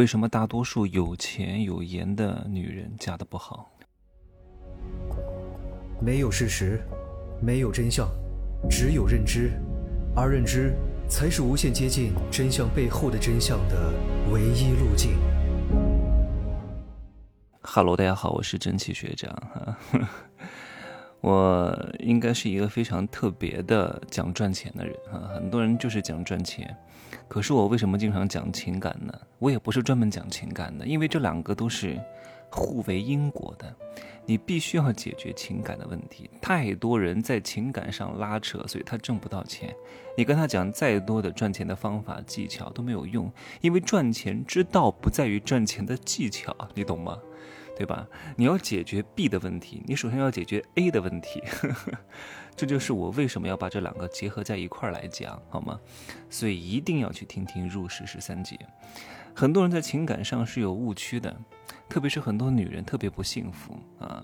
为什么大多数有钱有颜的女人嫁的不好？没有事实，没有真相，只有认知，而认知才是无限接近真相背后的真相的唯一路径。哈喽，大家好，我是蒸汽学长哈。我应该是一个非常特别的讲赚钱的人啊，很多人就是讲赚钱，可是我为什么经常讲情感呢？我也不是专门讲情感的，因为这两个都是互为因果的，你必须要解决情感的问题。太多人在情感上拉扯，所以他挣不到钱。你跟他讲再多的赚钱的方法技巧都没有用，因为赚钱之道不在于赚钱的技巧，你懂吗？对吧？你要解决 B 的问题，你首先要解决 A 的问题，这就是我为什么要把这两个结合在一块儿来讲，好吗？所以一定要去听听入世十三节。很多人在情感上是有误区的，特别是很多女人特别不幸福啊。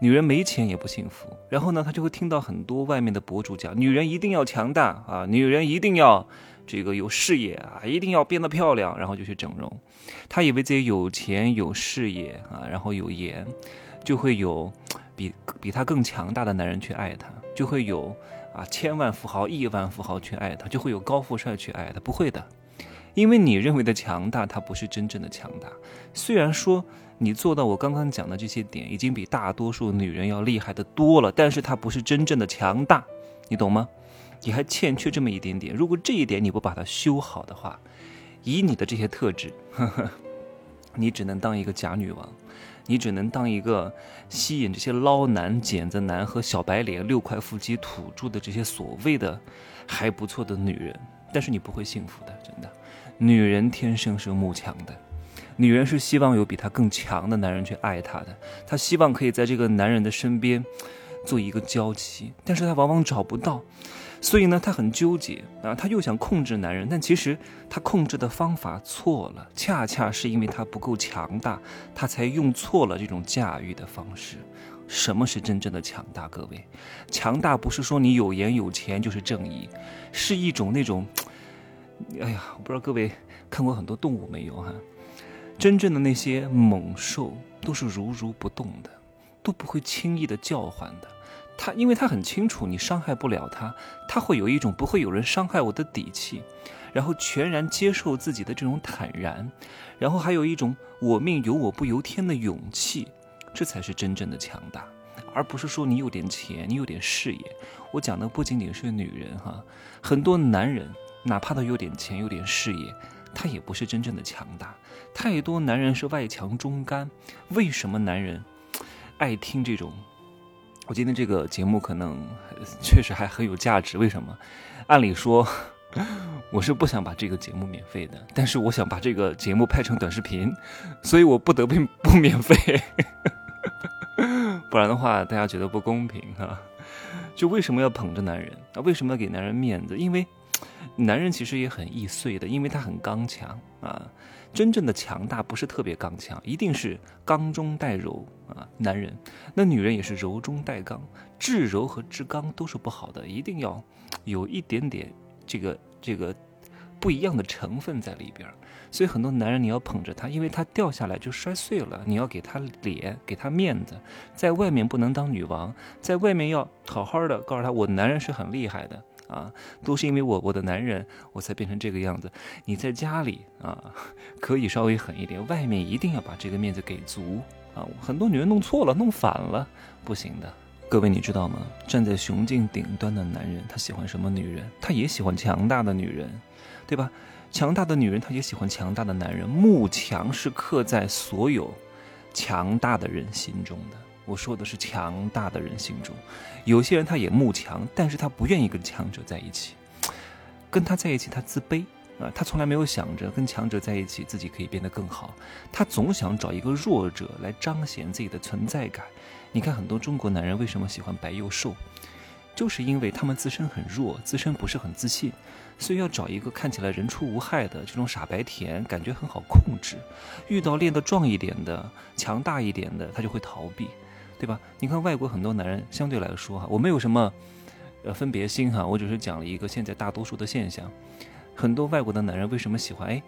女人没钱也不幸福，然后呢，她就会听到很多外面的博主讲，女人一定要强大啊，女人一定要。这个有事业啊，一定要变得漂亮，然后就去整容。他以为自己有钱有事业啊，然后有颜，就会有比比他更强大的男人去爱他，就会有啊千万富豪、亿万富豪去爱他，就会有高富帅去爱他。不会的，因为你认为的强大，他不是真正的强大。虽然说你做到我刚刚讲的这些点，已经比大多数女人要厉害的多了，但是他不是真正的强大，你懂吗？你还欠缺这么一点点，如果这一点你不把它修好的话，以你的这些特质，呵呵，你只能当一个假女王，你只能当一个吸引这些捞男、剪子男和小白脸、六块腹肌土著的这些所谓的还不错的女人，但是你不会幸福的，真的。女人天生是慕强的，女人是希望有比她更强的男人去爱她的，她希望可以在这个男人的身边做一个娇妻，但是她往往找不到。所以呢，她很纠结啊，她又想控制男人，但其实她控制的方法错了，恰恰是因为她不够强大，她才用错了这种驾驭的方式。什么是真正的强大？各位，强大不是说你有颜有钱就是正义，是一种那种，哎呀，我不知道各位看过很多动物没有哈？真正的那些猛兽都是如如不动的，都不会轻易的叫唤的。他，因为他很清楚你伤害不了他，他会有一种不会有人伤害我的底气，然后全然接受自己的这种坦然，然后还有一种我命由我不由天的勇气，这才是真正的强大，而不是说你有点钱，你有点事业。我讲的不仅仅是女人哈，很多男人哪怕他有点钱有点事业，他也不是真正的强大。太多男人是外强中干，为什么男人爱听这种？我今天这个节目可能 确实还很有价值，为什么？按理说 我是不想把这个节目免费的，但是我想把这个节目拍成短视频，所以我不得不 不免费，不然的话大家觉得不公平啊！就为什么要捧着男人啊？为什么要给男人面子？因为男人其实也很易碎的，因为他很刚强啊。真正的强大不是特别刚强，一定是刚中带柔啊。男人，那女人也是柔中带刚，至柔和至刚都是不好的，一定要有一点点这个这个不一样的成分在里边。所以很多男人你要捧着他，因为他掉下来就摔碎了，你要给他脸，给他面子，在外面不能当女王，在外面要好好的告诉他，我男人是很厉害的。啊，都是因为我我的男人，我才变成这个样子。你在家里啊，可以稍微狠一点，外面一定要把这个面子给足啊。很多女人弄错了，弄反了，不行的。各位你知道吗？站在雄竞顶端的男人，他喜欢什么女人？他也喜欢强大的女人，对吧？强大的女人，他也喜欢强大的男人。慕强是刻在所有强大的人心中的。我说的是强大的人心中，有些人他也慕强，但是他不愿意跟强者在一起，跟他在一起他自卑啊，他从来没有想着跟强者在一起自己可以变得更好，他总想找一个弱者来彰显自己的存在感。你看很多中国男人为什么喜欢白又瘦，就是因为他们自身很弱，自身不是很自信，所以要找一个看起来人畜无害的这种傻白甜，感觉很好控制。遇到练得壮一点的、强大一点的，他就会逃避。对吧？你看外国很多男人，相对来说哈，我没有什么，呃，分别心哈，我只是讲了一个现在大多数的现象。很多外国的男人为什么喜欢？哎，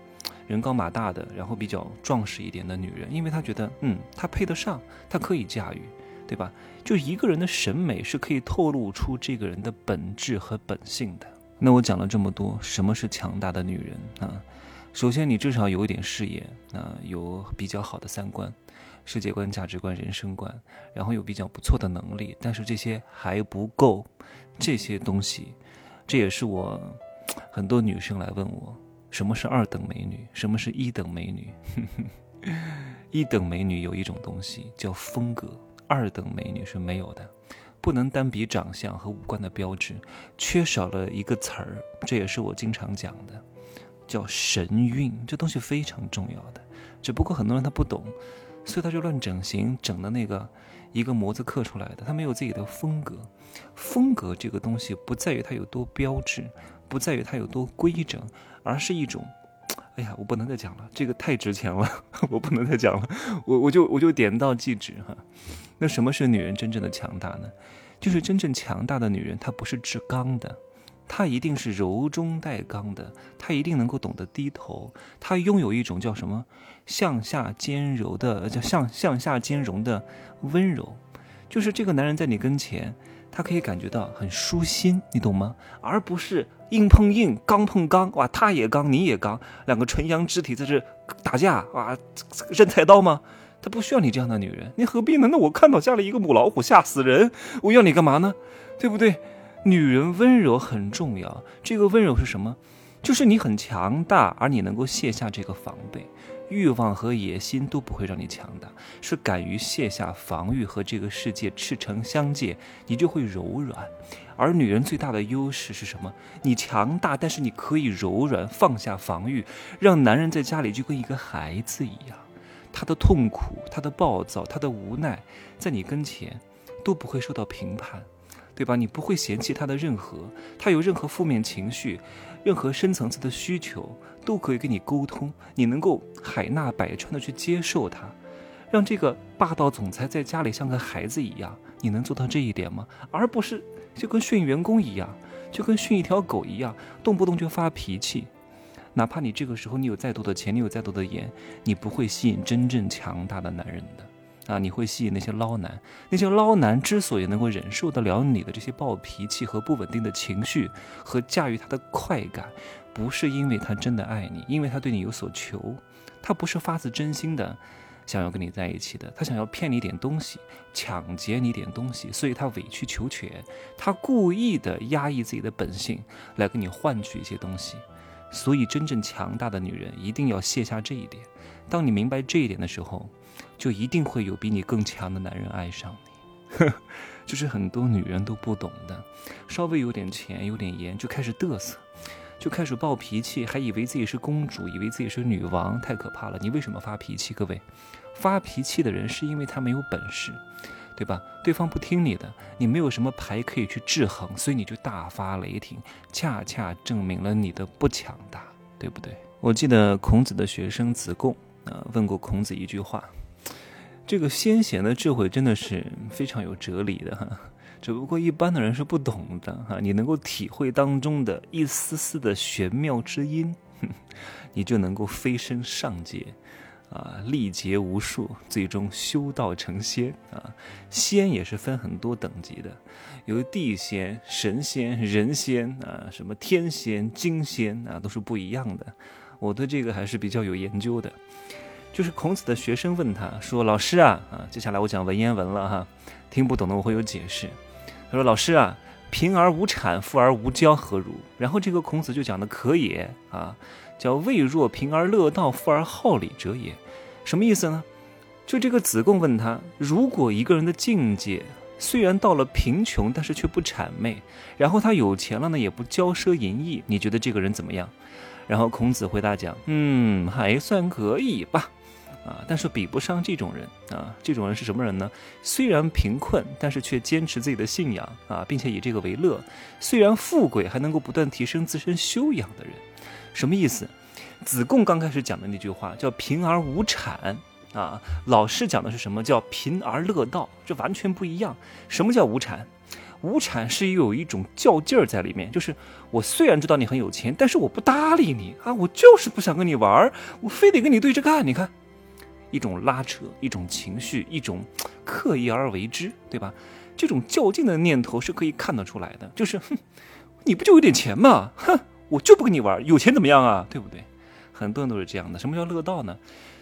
人高马大的，然后比较壮实一点的女人，因为他觉得，嗯，他配得上，他可以驾驭，对吧？就一个人的审美是可以透露出这个人的本质和本性的。那我讲了这么多，什么是强大的女人啊？首先，你至少有一点事业啊，有比较好的三观、世界观、价值观、人生观，然后有比较不错的能力。但是这些还不够，这些东西，这也是我很多女生来问我，什么是二等美女，什么是一等美女？一等美女有一种东西叫风格，二等美女是没有的。不能单比长相和五官的标志，缺少了一个词儿，这也是我经常讲的，叫神韵。这东西非常重要的，只不过很多人他不懂，所以他就乱整形，整的那个一个模子刻出来的，他没有自己的风格。风格这个东西不在于它有多标志，不在于它有多规整，而是一种，哎呀，我不能再讲了，这个太值钱了，我不能再讲了，我我就我就点到即止哈。那什么是女人真正的强大呢？就是真正强大的女人，她不是至刚的，他一定是柔中带刚的，他一定能够懂得低头，他拥有一种叫什么向下兼柔的，叫向向下兼容的温柔。就是这个男人在你跟前，他可以感觉到很舒心，你懂吗？而不是硬碰硬、刚碰刚，哇，他也刚，你也刚，两个纯阳肢体在这打架，哇，扔菜刀吗？他不需要你这样的女人，你何必呢？那我看到家里一个母老虎，吓死人！我要你干嘛呢？对不对？女人温柔很重要，这个温柔是什么？就是你很强大，而你能够卸下这个防备，欲望和野心都不会让你强大，是敢于卸下防御和这个世界赤诚相见，你就会柔软。而女人最大的优势是什么？你强大，但是你可以柔软，放下防御，让男人在家里就跟一个孩子一样。他的痛苦，他的暴躁，他的无奈，在你跟前都不会受到评判，对吧？你不会嫌弃他的任何，他有任何负面情绪，任何深层次的需求，都可以跟你沟通，你能够海纳百川的去接受他，让这个霸道总裁在家里像个孩子一样，你能做到这一点吗？而不是就跟训员工一样，就跟训一条狗一样，动不动就发脾气。哪怕你这个时候你有再多的钱，你有再多的颜，你不会吸引真正强大的男人的，啊，你会吸引那些捞男。那些捞男之所以能够忍受得了你的这些暴脾气和不稳定的情绪和驾驭他的快感，不是因为他真的爱你，因为他对你有所求，他不是发自真心的想要跟你在一起的，他想要骗你点东西，抢劫你点东西，所以他委曲求全，他故意的压抑自己的本性来跟你换取一些东西。所以，真正强大的女人一定要卸下这一点。当你明白这一点的时候，就一定会有比你更强的男人爱上你。就是很多女人都不懂的，稍微有点钱、有点颜就开始嘚瑟，就开始暴脾气，还以为自己是公主，以为自己是女王，太可怕了。你为什么发脾气？各位，发脾气的人是因为他没有本事。对吧？对方不听你的，你没有什么牌可以去制衡，所以你就大发雷霆，恰恰证明了你的不强大，对不对？我记得孔子的学生子贡啊问过孔子一句话，这个先贤的智慧真的是非常有哲理的哈，只不过一般的人是不懂的哈。你能够体会当中的一丝丝的玄妙之音，你就能够飞升上界。啊，历劫无数，最终修道成仙啊！仙也是分很多等级的，有地仙、神仙、人仙啊，什么天仙、金仙啊，都是不一样的。我对这个还是比较有研究的。就是孔子的学生问他说：“老师啊，啊，接下来我讲文言文了哈，听不懂的我会有解释。”他说：“老师啊，贫而无产，富而无骄，何如？”然后这个孔子就讲的可以啊，叫“未若贫而乐道，富而好礼者也。”什么意思呢？就这个子贡问他：如果一个人的境界虽然到了贫穷，但是却不谄媚，然后他有钱了呢，也不骄奢淫逸，你觉得这个人怎么样？然后孔子回答讲：嗯，还算可以吧。啊，但是比不上这种人啊。这种人是什么人呢？虽然贫困，但是却坚持自己的信仰啊，并且以这个为乐；虽然富贵，还能够不断提升自身修养的人。什么意思？子贡刚开始讲的那句话叫“贫而无产”，啊，老师讲的是什么叫“贫而乐道”？这完全不一样。什么叫无产？无产是有一种较劲儿在里面，就是我虽然知道你很有钱，但是我不搭理你啊，我就是不想跟你玩，我非得跟你对着干。你看，一种拉扯，一种情绪，一种刻意而为之，对吧？这种较劲的念头是可以看得出来的，就是，哼，你不就有点钱吗？哼，我就不跟你玩，有钱怎么样啊？对不对？很多人都是这样的。什么叫乐道呢？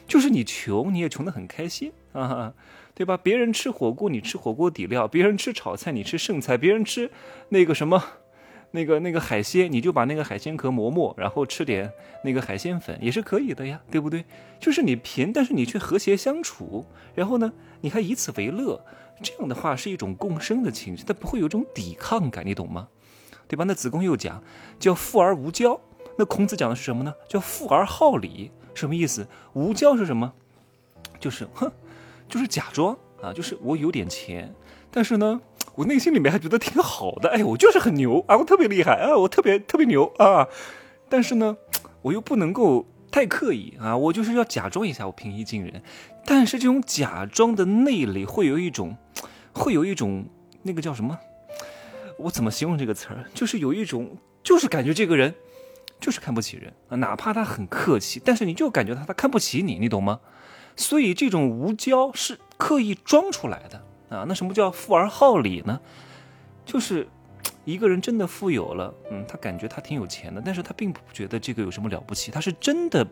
就是你穷，你也穷得很开心啊。对吧？别人吃火锅，你吃火锅底料；别人吃炒菜，你吃剩菜；别人吃那个什么，那个那个海鲜，你就把那个海鲜壳磨磨，然后吃点那个海鲜粉，也是可以的呀，对不对？就是你贫，但是你却和谐相处，然后呢，你还以此为乐，这样的话是一种共生的情绪，它不会有种抵抗感，你懂吗？对吧？那子贡又讲叫富而无骄，那孔子讲的是什么呢？叫富而好礼，什么意思？无骄是什么？就是哼。就是假装啊，就是我有点钱，但是呢，我内心里面还觉得挺好的。哎，我就是很牛啊，我特别厉害啊，我特别特别牛啊。但是呢，我又不能够太刻意啊，我就是要假装一下我平易近人。但是这种假装的内里会有一种，会有一种那个叫什么？我怎么形容这个词儿？就是有一种，就是感觉这个人就是看不起人啊，哪怕他很客气，但是你就感觉他他看不起你，你懂吗？所以这种无交是刻意装出来的啊！那什么叫富而好礼呢？就是一个人真的富有了，嗯，他感觉他挺有钱的，但是他并不觉得这个有什么了不起，他是真的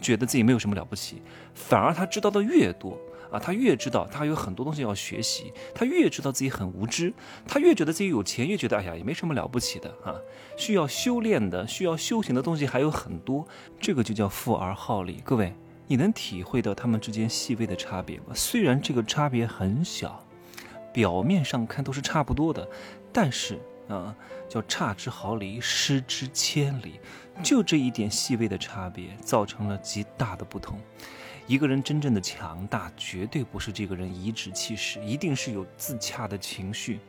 觉得自己没有什么了不起，反而他知道的越多啊，他越知道他有很多东西要学习，他越知道自己很无知，他越觉得自己有钱，越觉得哎呀也没什么了不起的啊，需要修炼的、需要修行的东西还有很多，这个就叫富而好礼，各位。你能体会到他们之间细微的差别吗？虽然这个差别很小，表面上看都是差不多的，但是啊，叫差之毫厘，失之千里，就这一点细微的差别，造成了极大的不同。一个人真正的强大，绝对不是这个人颐指气使，一定是有自洽的情绪。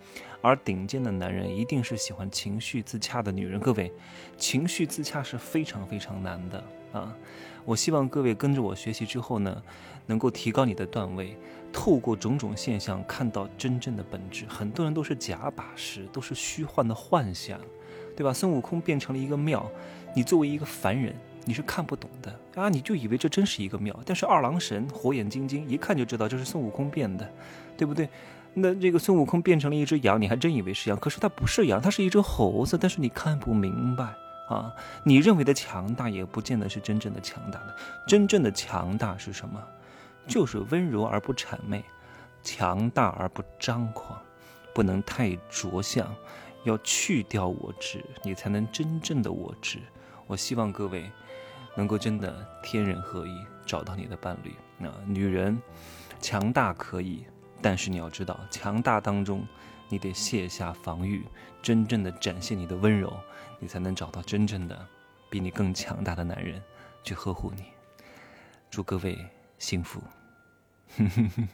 而顶尖的男人，一定是喜欢情绪自洽的女人。各位，情绪自洽是非常非常难的啊。我希望各位跟着我学习之后呢，能够提高你的段位，透过种种现象看到真正的本质。很多人都是假把式，都是虚幻的幻想，对吧？孙悟空变成了一个庙，你作为一个凡人，你是看不懂的啊，你就以为这真是一个庙。但是二郎神火眼金睛一看就知道这是孙悟空变的，对不对？那这个孙悟空变成了一只羊，你还真以为是羊，可是它不是羊，它是一只猴子，但是你看不明白。啊，你认为的强大也不见得是真正的强大的。真正的强大是什么？就是温柔而不谄媚，强大而不张狂，不能太着相，要去掉我执，你才能真正的我执。我希望各位能够真的天人合一，找到你的伴侣。那女人强大可以，但是你要知道，强大当中你得卸下防御，真正的展现你的温柔。你才能找到真正的比你更强大的男人去呵护你。祝各位幸福。哼哼哼